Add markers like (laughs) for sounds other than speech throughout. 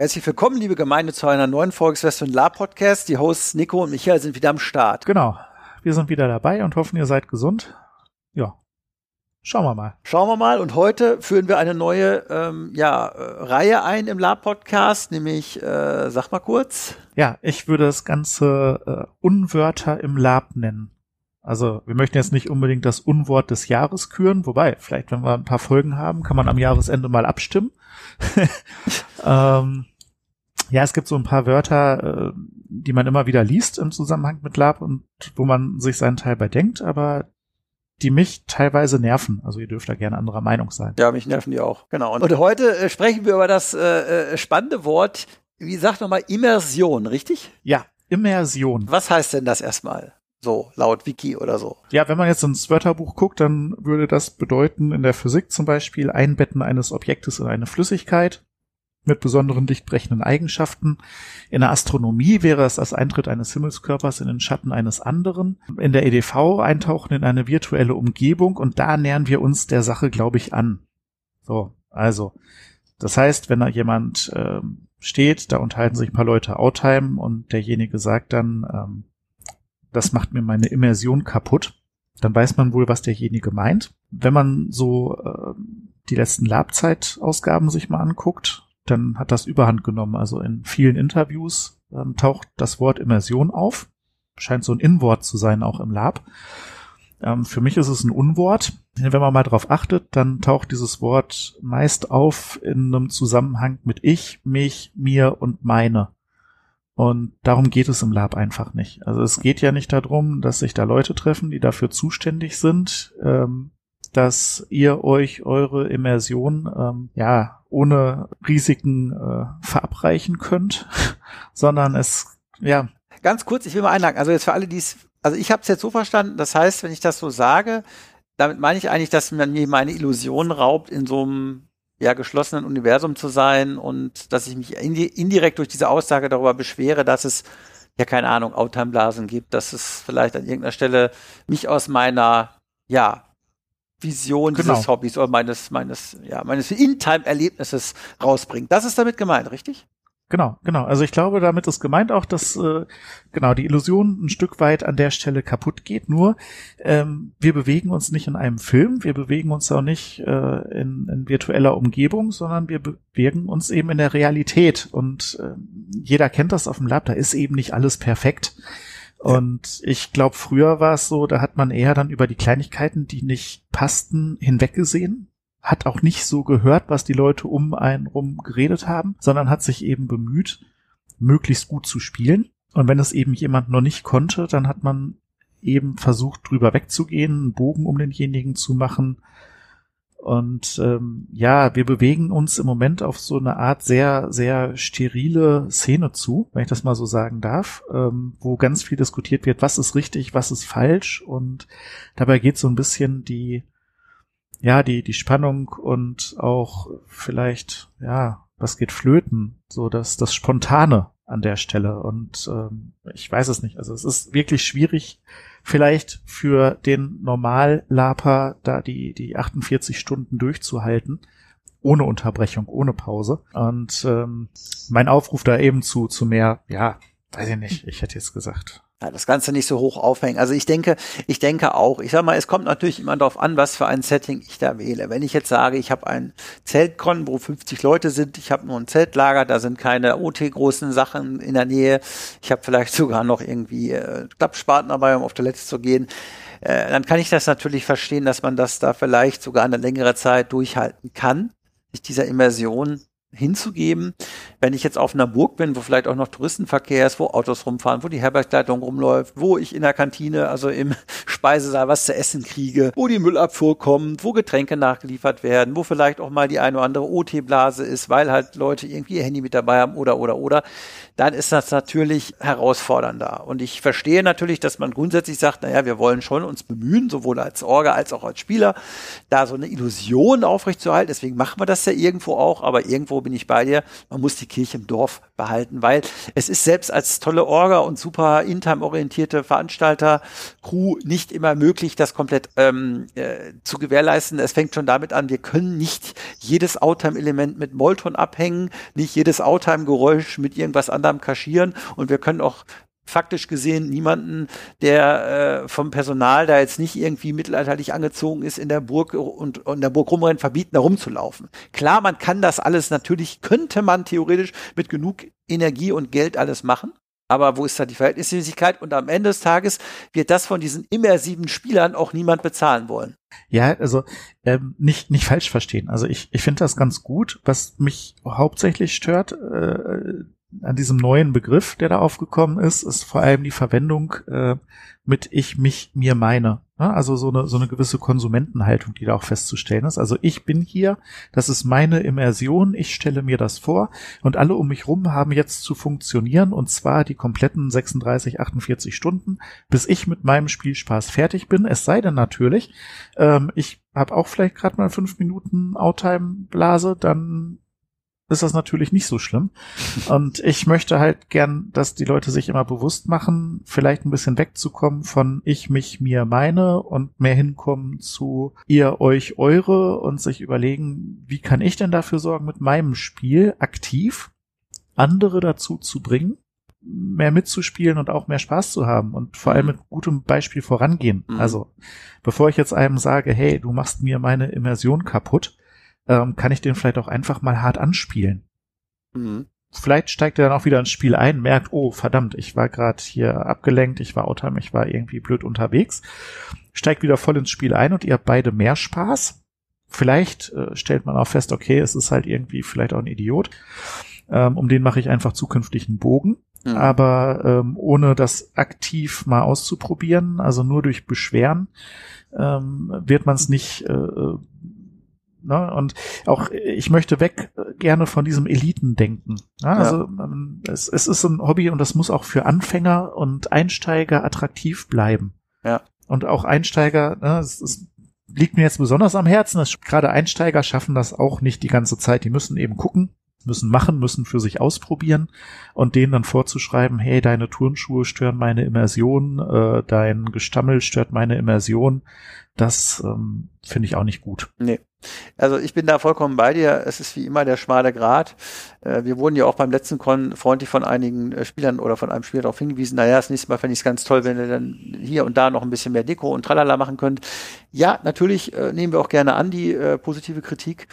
Herzlich willkommen, liebe Gemeinde, zu einer neuen Folge des West und La Podcast. Die Hosts Nico und Michael sind wieder am Start. Genau. Wir sind wieder dabei und hoffen, ihr seid gesund. Ja. Schauen wir mal. Schauen wir mal. Und heute führen wir eine neue ähm, ja, äh, Reihe ein im La Podcast, nämlich, äh, sag mal kurz. Ja, ich würde das Ganze äh, Unwörter im Lab nennen. Also wir möchten jetzt nicht unbedingt das Unwort des Jahres küren, wobei, vielleicht wenn wir ein paar Folgen haben, kann man am Jahresende mal abstimmen. (laughs) ähm, ja, es gibt so ein paar Wörter, äh, die man immer wieder liest im Zusammenhang mit Lab und wo man sich seinen Teil bei denkt, aber die mich teilweise nerven. Also ihr dürft da gerne anderer Meinung sein. Ja, mich nerven die auch. Genau. Und heute äh, sprechen wir über das äh, äh spannende Wort, wie sagt nochmal, Immersion, richtig? Ja, Immersion. Was heißt denn das erstmal? So, laut Wiki oder so. Ja, wenn man jetzt ins Wörterbuch guckt, dann würde das bedeuten, in der Physik zum Beispiel Einbetten eines Objektes in eine Flüssigkeit mit besonderen lichtbrechenden Eigenschaften. In der Astronomie wäre es das Eintritt eines Himmelskörpers in den Schatten eines anderen. In der EDV eintauchen in eine virtuelle Umgebung und da nähern wir uns der Sache, glaube ich, an. So, also, das heißt, wenn da jemand ähm, steht, da unterhalten sich ein paar Leute Outtime und derjenige sagt dann, ähm, das macht mir meine Immersion kaputt, dann weiß man wohl, was derjenige meint. Wenn man so äh, die letzten Labzeit-Ausgaben sich mal anguckt, dann hat das Überhand genommen. Also in vielen Interviews ähm, taucht das Wort Immersion auf. Scheint so ein Inwort zu sein, auch im Lab. Ähm, für mich ist es ein Unwort. Wenn man mal darauf achtet, dann taucht dieses Wort meist auf in einem Zusammenhang mit ich, mich, mir und meine. Und darum geht es im Lab einfach nicht. Also es geht ja nicht darum, dass sich da Leute treffen, die dafür zuständig sind, ähm, dass ihr euch eure Immersion ähm, ja ohne Risiken äh, verabreichen könnt, (laughs) sondern es ja ganz kurz, ich will mal einhaken. Also jetzt für alle, die es, also ich habe es jetzt so verstanden. Das heißt, wenn ich das so sage, damit meine ich eigentlich, dass man mir meine Illusion raubt, in so einem ja geschlossenen Universum zu sein und dass ich mich indirekt durch diese Aussage darüber beschwere, dass es ja keine Ahnung Outtime-Blasen gibt, dass es vielleicht an irgendeiner Stelle mich aus meiner ja Vision genau. dieses Hobbys oder meines, meines, ja, meines In-Time-Erlebnisses rausbringt. Das ist damit gemeint, richtig? Genau, genau. Also ich glaube, damit ist gemeint auch, dass äh, genau die Illusion ein Stück weit an der Stelle kaputt geht. Nur ähm, wir bewegen uns nicht in einem Film, wir bewegen uns auch nicht äh, in, in virtueller Umgebung, sondern wir bewegen uns eben in der Realität. Und äh, jeder kennt das auf dem Lab. Da ist eben nicht alles perfekt. Und ich glaube, früher war es so, da hat man eher dann über die Kleinigkeiten, die nicht passten, hinweggesehen. Hat auch nicht so gehört, was die Leute um einen rum geredet haben, sondern hat sich eben bemüht, möglichst gut zu spielen. Und wenn es eben jemand noch nicht konnte, dann hat man eben versucht, drüber wegzugehen, einen Bogen um denjenigen zu machen, und ähm, ja, wir bewegen uns im Moment auf so eine Art sehr, sehr sterile Szene zu, wenn ich das mal so sagen darf, ähm, wo ganz viel diskutiert wird, was ist richtig, was ist falsch. Und dabei geht so ein bisschen die, ja, die, die Spannung und auch vielleicht, ja, was geht flöten, so dass das Spontane an der Stelle. Und ähm, ich weiß es nicht. Also es ist wirklich schwierig, vielleicht für den Normal-Laper da die, die 48 Stunden durchzuhalten. Ohne Unterbrechung, ohne Pause. Und ähm, mein Aufruf da eben zu, zu mehr, ja, weiß ich nicht, ich hätte jetzt gesagt, ja, das Ganze nicht so hoch aufhängen. Also ich denke, ich denke auch, ich sag mal, es kommt natürlich immer darauf an, was für ein Setting ich da wähle. Wenn ich jetzt sage, ich habe ein Zeltkon, wo 50 Leute sind, ich habe nur ein Zeltlager, da sind keine OT-großen Sachen in der Nähe, ich habe vielleicht sogar noch irgendwie äh, Klappspaten dabei, um auf Toilette zu gehen, äh, dann kann ich das natürlich verstehen, dass man das da vielleicht sogar eine längere Zeit durchhalten kann, sich dieser Immersion hinzugeben. Wenn ich jetzt auf einer Burg bin, wo vielleicht auch noch Touristenverkehr ist, wo Autos rumfahren, wo die Herbergleitung rumläuft, wo ich in der Kantine, also im (laughs) Speisesaal was zu essen kriege, wo die Müllabfuhr kommt, wo Getränke nachgeliefert werden, wo vielleicht auch mal die eine oder andere OT-Blase ist, weil halt Leute irgendwie ihr Handy mit dabei haben oder, oder, oder, dann ist das natürlich herausfordernder. Und ich verstehe natürlich, dass man grundsätzlich sagt, naja, wir wollen schon uns bemühen, sowohl als Orga als auch als Spieler, da so eine Illusion aufrechtzuerhalten. Deswegen machen wir das ja irgendwo auch, aber irgendwo bin ich bei dir. Man muss die Kirche im Dorf behalten, weil es ist selbst als tolle Orga und super in-time-orientierte Veranstalter, Crew nicht immer möglich, das komplett ähm, äh, zu gewährleisten. Es fängt schon damit an, wir können nicht jedes Outtime-Element mit Molton abhängen, nicht jedes Outtime-Geräusch mit irgendwas anderem kaschieren und wir können auch faktisch gesehen niemanden, der äh, vom Personal da jetzt nicht irgendwie mittelalterlich angezogen ist, in der Burg und, und in der Burg rumrennt, verbieten, da rumzulaufen. Klar, man kann das alles natürlich, könnte man theoretisch mit genug Energie und Geld alles machen. Aber wo ist da die Verhältnismäßigkeit? Und am Ende des Tages wird das von diesen immersiven Spielern auch niemand bezahlen wollen. Ja, also ähm, nicht nicht falsch verstehen. Also ich ich finde das ganz gut. Was mich hauptsächlich stört, äh, an diesem neuen Begriff, der da aufgekommen ist, ist vor allem die Verwendung äh, mit ich, mich, mir, meine. Ja, also so eine, so eine gewisse Konsumentenhaltung, die da auch festzustellen ist. Also ich bin hier, das ist meine Immersion, ich stelle mir das vor und alle um mich rum haben jetzt zu funktionieren und zwar die kompletten 36, 48 Stunden, bis ich mit meinem Spielspaß fertig bin. Es sei denn natürlich, ähm, ich habe auch vielleicht gerade mal fünf Minuten Outtime-Blase, dann ist das natürlich nicht so schlimm. Und ich möchte halt gern, dass die Leute sich immer bewusst machen, vielleicht ein bisschen wegzukommen von ich, mich, mir, meine und mehr hinkommen zu ihr, euch, eure und sich überlegen, wie kann ich denn dafür sorgen, mit meinem Spiel aktiv andere dazu zu bringen, mehr mitzuspielen und auch mehr Spaß zu haben und vor allem mhm. mit gutem Beispiel vorangehen. Mhm. Also, bevor ich jetzt einem sage, hey, du machst mir meine Immersion kaputt, ähm, kann ich den vielleicht auch einfach mal hart anspielen. Mhm. Vielleicht steigt er dann auch wieder ins Spiel ein, merkt, oh verdammt, ich war gerade hier abgelenkt, ich war outtime, ich war irgendwie blöd unterwegs, steigt wieder voll ins Spiel ein und ihr habt beide mehr Spaß. Vielleicht äh, stellt man auch fest, okay, es ist halt irgendwie vielleicht auch ein Idiot. Ähm, um den mache ich einfach zukünftig einen Bogen. Mhm. Aber ähm, ohne das aktiv mal auszuprobieren, also nur durch Beschweren, ähm, wird man es nicht äh, Ne? Und auch ich möchte weg äh, gerne von diesem Elitendenken. Ne? Also ja. ähm, es, es ist ein Hobby und das muss auch für Anfänger und Einsteiger attraktiv bleiben. Ja. Und auch Einsteiger, ne, es, es liegt mir jetzt besonders am Herzen, dass gerade Einsteiger schaffen das auch nicht die ganze Zeit. Die müssen eben gucken, müssen machen, müssen für sich ausprobieren und denen dann vorzuschreiben, hey, deine Turnschuhe stören meine Immersion, äh, dein Gestammel stört meine Immersion, das ähm, finde ich auch nicht gut. Nee. Also ich bin da vollkommen bei dir. Es ist wie immer der schmale Grat. Äh, wir wurden ja auch beim letzten Con freundlich von einigen äh, Spielern oder von einem Spieler darauf hingewiesen, naja, das nächste Mal fände ich es ganz toll, wenn ihr dann hier und da noch ein bisschen mehr Deko und Tralala machen könnt. Ja, natürlich äh, nehmen wir auch gerne an die äh, positive Kritik.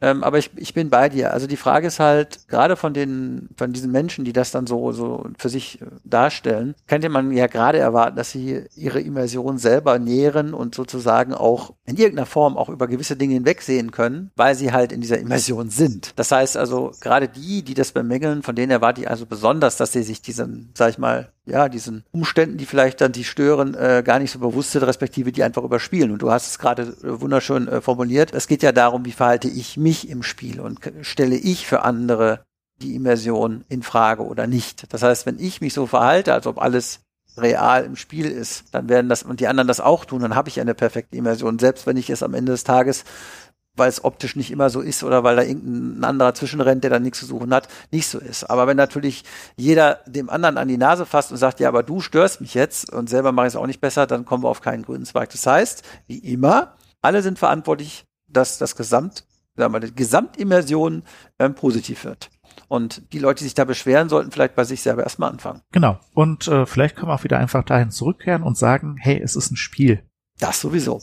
Ähm, aber ich, ich bin bei dir. Also die Frage ist halt, gerade von den, von diesen Menschen, die das dann so, so für sich äh, darstellen, könnte man ja gerade erwarten, dass sie ihre Immersion selber nähren und sozusagen auch in irgendeiner Form auch über gewisse Dinge hinwegsehen können, weil sie halt in dieser Immersion sind. Das heißt also, gerade die, die das bemängeln, von denen erwarte ich also besonders, dass sie sich diesen, sag ich mal, ja, diesen Umständen, die vielleicht dann die stören, äh, gar nicht so bewusst sind, respektive die einfach überspielen. Und du hast es gerade äh, wunderschön äh, formuliert. Es geht ja darum, wie verhalte ich mich im Spiel und stelle ich für andere die Immersion in Frage oder nicht. Das heißt, wenn ich mich so verhalte, als ob alles real im Spiel ist, dann werden das und die anderen das auch tun, dann habe ich eine perfekte Immersion. Selbst wenn ich es am Ende des Tages weil es optisch nicht immer so ist oder weil da irgendein anderer zwischenrennt, der da nichts zu suchen hat, nicht so ist. Aber wenn natürlich jeder dem anderen an die Nase fasst und sagt, ja, aber du störst mich jetzt und selber mache ich es auch nicht besser, dann kommen wir auf keinen grünen Zweig. Das heißt, wie immer, alle sind verantwortlich, dass das Gesamt, sagen wir, die Gesamtimmersion ähm, positiv wird. Und die Leute, die sich da beschweren, sollten vielleicht bei sich selber erstmal anfangen. Genau. Und äh, vielleicht können wir auch wieder einfach dahin zurückkehren und sagen, hey, es ist ein Spiel. Das sowieso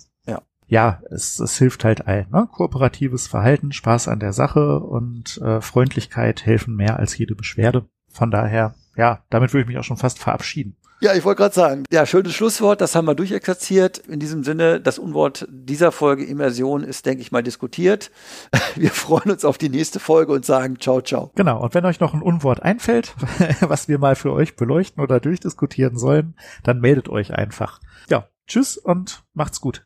ja, es, es hilft halt allen. Ne? Kooperatives Verhalten, Spaß an der Sache und äh, Freundlichkeit helfen mehr als jede Beschwerde. Von daher, ja, damit würde ich mich auch schon fast verabschieden. Ja, ich wollte gerade sagen, ja, schönes Schlusswort, das haben wir durchexerziert. In diesem Sinne, das Unwort dieser Folge Immersion ist, denke ich mal, diskutiert. (laughs) Wir freuen uns auf die nächste Folge und sagen ciao, ciao. Genau, und wenn euch noch ein Unwort einfällt, (laughs) was wir mal für euch beleuchten oder durchdiskutieren sollen, dann meldet euch einfach. Ja, tschüss und macht's gut.